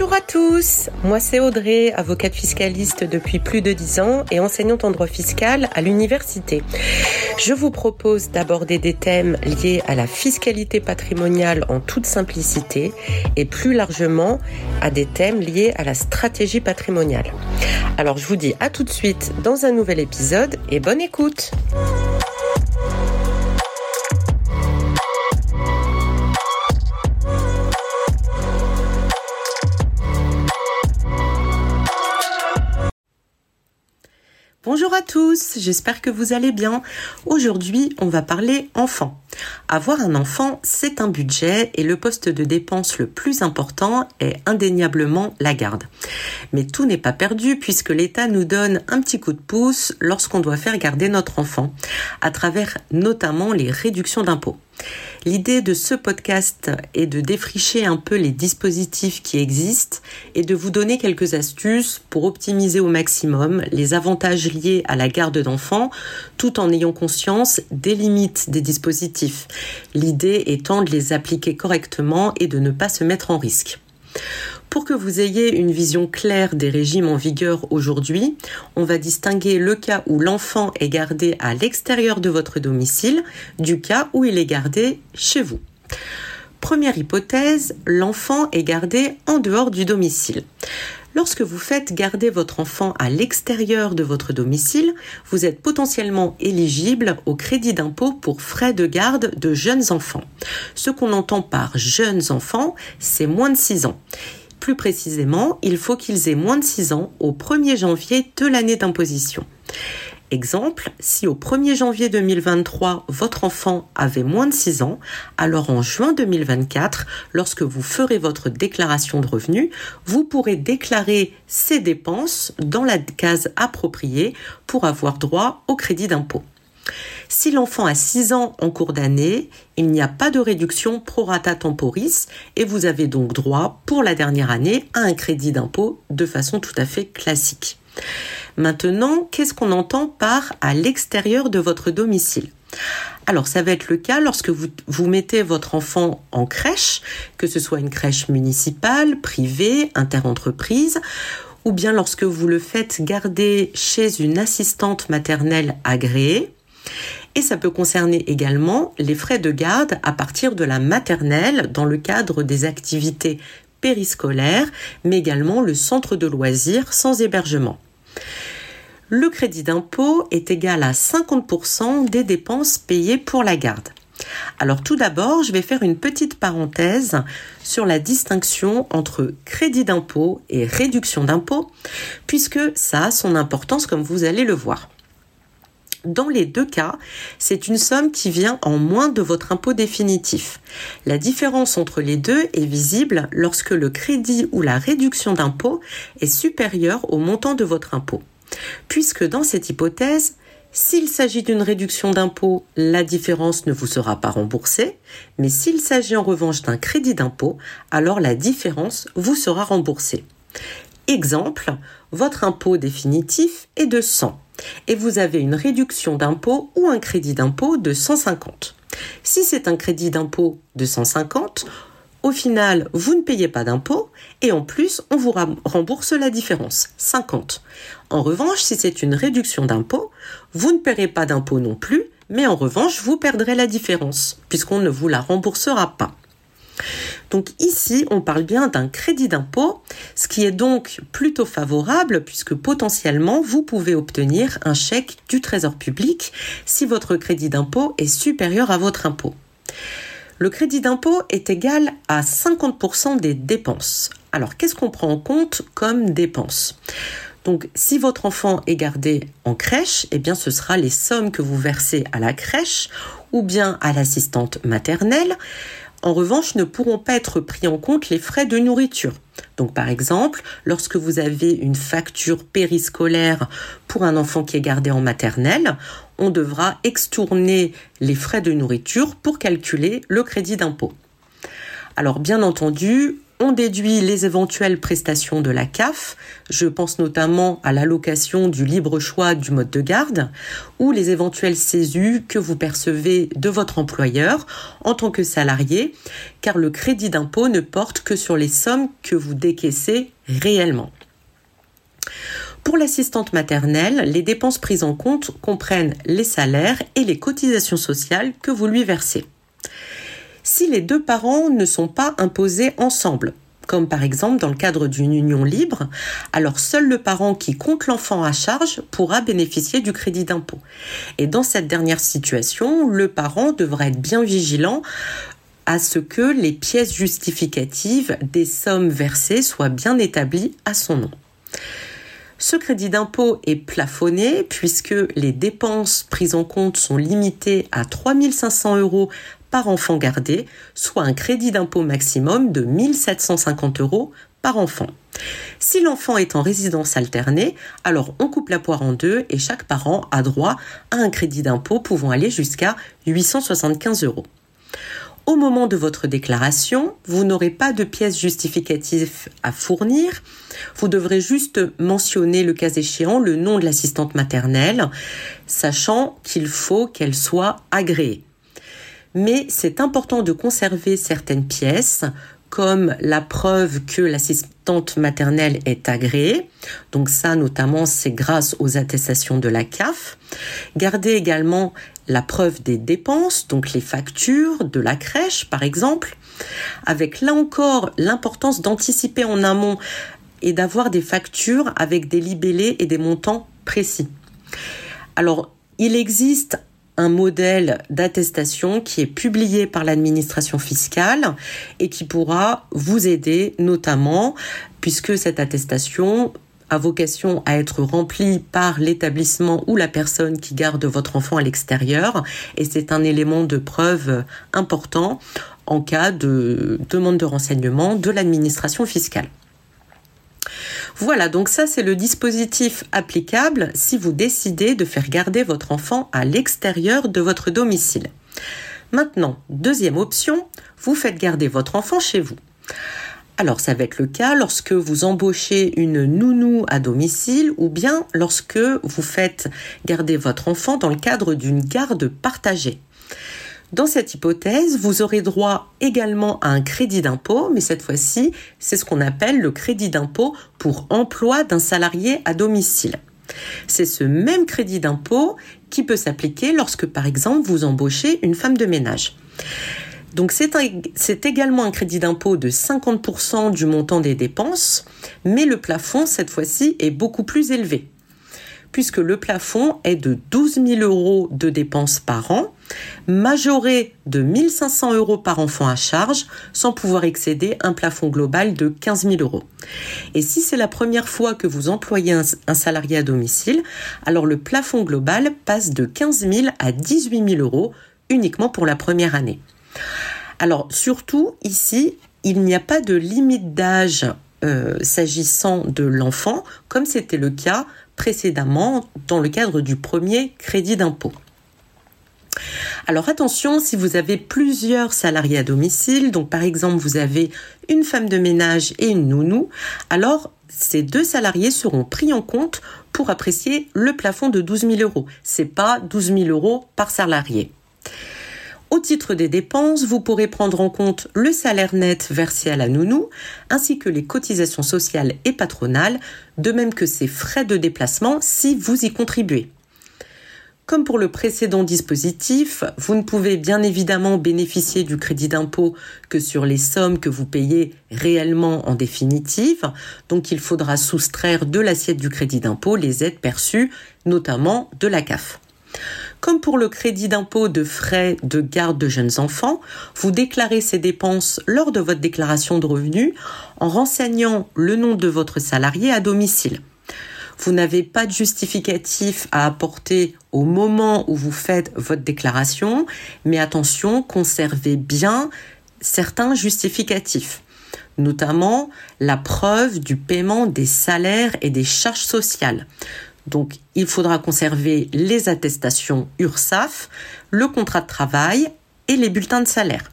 Bonjour à tous, moi c'est Audrey, avocate fiscaliste depuis plus de 10 ans et enseignante en droit fiscal à l'université. Je vous propose d'aborder des thèmes liés à la fiscalité patrimoniale en toute simplicité et plus largement à des thèmes liés à la stratégie patrimoniale. Alors je vous dis à tout de suite dans un nouvel épisode et bonne écoute. Bonjour à tous, j'espère que vous allez bien. Aujourd'hui, on va parler enfant. Avoir un enfant, c'est un budget et le poste de dépense le plus important est indéniablement la garde. Mais tout n'est pas perdu puisque l'État nous donne un petit coup de pouce lorsqu'on doit faire garder notre enfant, à travers notamment les réductions d'impôts. L'idée de ce podcast est de défricher un peu les dispositifs qui existent et de vous donner quelques astuces pour optimiser au maximum les avantages liés à la garde d'enfants tout en ayant conscience des limites des dispositifs. L'idée étant de les appliquer correctement et de ne pas se mettre en risque. Pour que vous ayez une vision claire des régimes en vigueur aujourd'hui, on va distinguer le cas où l'enfant est gardé à l'extérieur de votre domicile du cas où il est gardé chez vous. Première hypothèse, l'enfant est gardé en dehors du domicile. Lorsque vous faites garder votre enfant à l'extérieur de votre domicile, vous êtes potentiellement éligible au crédit d'impôt pour frais de garde de jeunes enfants. Ce qu'on entend par jeunes enfants, c'est moins de 6 ans. Plus précisément, il faut qu'ils aient moins de 6 ans au 1er janvier de l'année d'imposition. Exemple, si au 1er janvier 2023, votre enfant avait moins de 6 ans, alors en juin 2024, lorsque vous ferez votre déclaration de revenus, vous pourrez déclarer ces dépenses dans la case appropriée pour avoir droit au crédit d'impôt. Si l'enfant a 6 ans en cours d'année, il n'y a pas de réduction pro rata temporis et vous avez donc droit pour la dernière année à un crédit d'impôt de façon tout à fait classique. Maintenant, qu'est-ce qu'on entend par à l'extérieur de votre domicile alors ça va être le cas lorsque vous, vous mettez votre enfant en crèche, que ce soit une crèche municipale, privée, interentreprise, ou bien lorsque vous le faites garder chez une assistante maternelle agréée. Et ça peut concerner également les frais de garde à partir de la maternelle dans le cadre des activités périscolaires, mais également le centre de loisirs sans hébergement le crédit d'impôt est égal à 50% des dépenses payées pour la garde. Alors tout d'abord, je vais faire une petite parenthèse sur la distinction entre crédit d'impôt et réduction d'impôt, puisque ça a son importance comme vous allez le voir. Dans les deux cas, c'est une somme qui vient en moins de votre impôt définitif. La différence entre les deux est visible lorsque le crédit ou la réduction d'impôt est supérieur au montant de votre impôt puisque dans cette hypothèse, s'il s'agit d'une réduction d'impôt, la différence ne vous sera pas remboursée, mais s'il s'agit en revanche d'un crédit d'impôt, alors la différence vous sera remboursée. Exemple, votre impôt définitif est de 100 et vous avez une réduction d'impôt ou un crédit d'impôt de 150. Si c'est un crédit d'impôt de 150, au final, vous ne payez pas d'impôt et en plus, on vous rembourse la différence, 50. En revanche, si c'est une réduction d'impôt, vous ne paierez pas d'impôt non plus, mais en revanche, vous perdrez la différence puisqu'on ne vous la remboursera pas. Donc ici, on parle bien d'un crédit d'impôt, ce qui est donc plutôt favorable puisque potentiellement, vous pouvez obtenir un chèque du Trésor public si votre crédit d'impôt est supérieur à votre impôt. Le crédit d'impôt est égal à 50% des dépenses. Alors, qu'est-ce qu'on prend en compte comme dépenses? Donc, si votre enfant est gardé en crèche, eh bien, ce sera les sommes que vous versez à la crèche ou bien à l'assistante maternelle. En revanche, ne pourront pas être pris en compte les frais de nourriture. Donc, par exemple, lorsque vous avez une facture périscolaire pour un enfant qui est gardé en maternelle, on devra extourner les frais de nourriture pour calculer le crédit d'impôt. Alors, bien entendu, on déduit les éventuelles prestations de la CAF, je pense notamment à l'allocation du libre choix du mode de garde, ou les éventuelles CESU que vous percevez de votre employeur en tant que salarié, car le crédit d'impôt ne porte que sur les sommes que vous décaissez réellement. Pour l'assistante maternelle, les dépenses prises en compte comprennent les salaires et les cotisations sociales que vous lui versez si les deux parents ne sont pas imposés ensemble comme par exemple dans le cadre d'une union libre, alors seul le parent qui compte l'enfant à charge pourra bénéficier du crédit d'impôt. Et dans cette dernière situation, le parent devra être bien vigilant à ce que les pièces justificatives des sommes versées soient bien établies à son nom. Ce crédit d'impôt est plafonné puisque les dépenses prises en compte sont limitées à 3500 euros par enfant gardé, soit un crédit d'impôt maximum de 1750 euros par enfant. Si l'enfant est en résidence alternée, alors on coupe la poire en deux et chaque parent a droit à un crédit d'impôt pouvant aller jusqu'à 875 euros. Au moment de votre déclaration, vous n'aurez pas de pièces justificatives à fournir. Vous devrez juste mentionner le cas échéant le nom de l'assistante maternelle, sachant qu'il faut qu'elle soit agréée mais c'est important de conserver certaines pièces comme la preuve que l'assistante maternelle est agréée. Donc ça, notamment, c'est grâce aux attestations de la CAF. Gardez également la preuve des dépenses, donc les factures de la crèche, par exemple, avec là encore l'importance d'anticiper en amont et d'avoir des factures avec des libellés et des montants précis. Alors, il existe un modèle d'attestation qui est publié par l'administration fiscale et qui pourra vous aider notamment puisque cette attestation a vocation à être remplie par l'établissement ou la personne qui garde votre enfant à l'extérieur et c'est un élément de preuve important en cas de demande de renseignement de l'administration fiscale. Voilà, donc ça c'est le dispositif applicable si vous décidez de faire garder votre enfant à l'extérieur de votre domicile. Maintenant, deuxième option, vous faites garder votre enfant chez vous. Alors ça va être le cas lorsque vous embauchez une nounou à domicile ou bien lorsque vous faites garder votre enfant dans le cadre d'une garde partagée. Dans cette hypothèse, vous aurez droit également à un crédit d'impôt, mais cette fois-ci, c'est ce qu'on appelle le crédit d'impôt pour emploi d'un salarié à domicile. C'est ce même crédit d'impôt qui peut s'appliquer lorsque, par exemple, vous embauchez une femme de ménage. Donc c'est également un crédit d'impôt de 50% du montant des dépenses, mais le plafond, cette fois-ci, est beaucoup plus élevé puisque le plafond est de 12 000 euros de dépenses par an, majoré de 1500 euros par enfant à charge, sans pouvoir excéder un plafond global de 15 000 euros. Et si c'est la première fois que vous employez un, salarié à domicile, alors le plafond global passe de 15 000 à 18 000 euros uniquement pour la première année. Alors surtout ici, il n'y a pas de limite d'âge euh, s'agissant de l'enfant, comme c'était le cas précédemment dans le cadre du premier crédit d'impôt. Alors attention, si vous avez plusieurs salariés à domicile, donc par exemple vous avez une femme de ménage et une nounou, alors ces deux salariés seront pris en compte pour apprécier le plafond de 12 000 euros. C'est pas 12 000 euros par salarié. Au titre des dépenses, vous pourrez prendre en compte le salaire net versé à la nounou, ainsi que les cotisations sociales et patronales, de même que ses frais de déplacement si vous y contribuez. Comme pour le précédent dispositif, vous ne pouvez bien évidemment bénéficier du crédit d'impôt que sur les sommes que vous payez réellement en définitive, donc il faudra soustraire de l'assiette du crédit d'impôt les aides perçues, notamment de la CAF. Comme pour le crédit d'impôt de frais de garde de jeunes enfants, vous déclarez ces dépenses lors de votre déclaration de revenus en renseignant le nom de votre salarié à domicile. Vous n'avez pas de justificatif à apporter au moment où vous faites votre déclaration, mais attention, conservez bien certains justificatifs notamment la preuve du paiement des salaires et des charges sociales. Donc, il faudra conserver les attestations URSAF, le contrat de travail et les bulletins de salaire.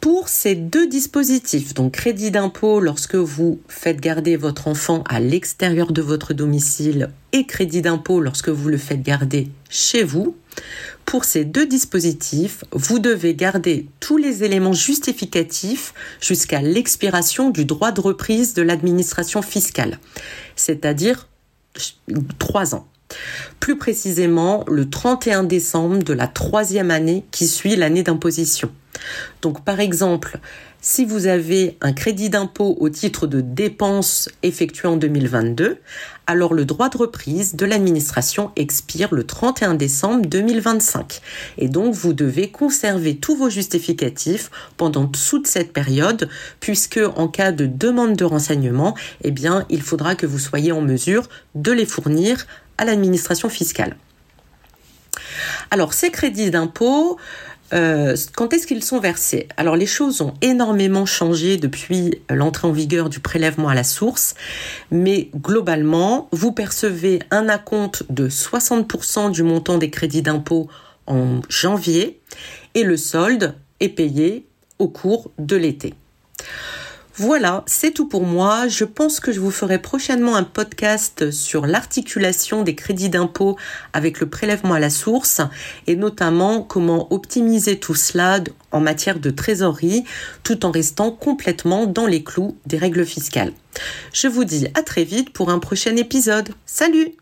Pour ces deux dispositifs, donc crédit d'impôt lorsque vous faites garder votre enfant à l'extérieur de votre domicile et crédit d'impôt lorsque vous le faites garder chez vous, pour ces deux dispositifs, vous devez garder tous les éléments justificatifs jusqu'à l'expiration du droit de reprise de l'administration fiscale, c'est-à-dire trois ans. Plus précisément, le 31 décembre de la troisième année qui suit l'année d'imposition. Donc par exemple, si vous avez un crédit d'impôt au titre de dépenses effectuées en 2022, alors le droit de reprise de l'administration expire le 31 décembre 2025. Et donc vous devez conserver tous vos justificatifs pendant toute cette période, puisque en cas de demande de renseignement, eh bien, il faudra que vous soyez en mesure de les fournir à l'administration fiscale. Alors ces crédits d'impôt, euh, quand est-ce qu'ils sont versés? Alors les choses ont énormément changé depuis l'entrée en vigueur du prélèvement à la source, mais globalement, vous percevez un acompte de 60% du montant des crédits d'impôt en janvier et le solde est payé au cours de l'été. Voilà, c'est tout pour moi. Je pense que je vous ferai prochainement un podcast sur l'articulation des crédits d'impôt avec le prélèvement à la source et notamment comment optimiser tout cela en matière de trésorerie tout en restant complètement dans les clous des règles fiscales. Je vous dis à très vite pour un prochain épisode. Salut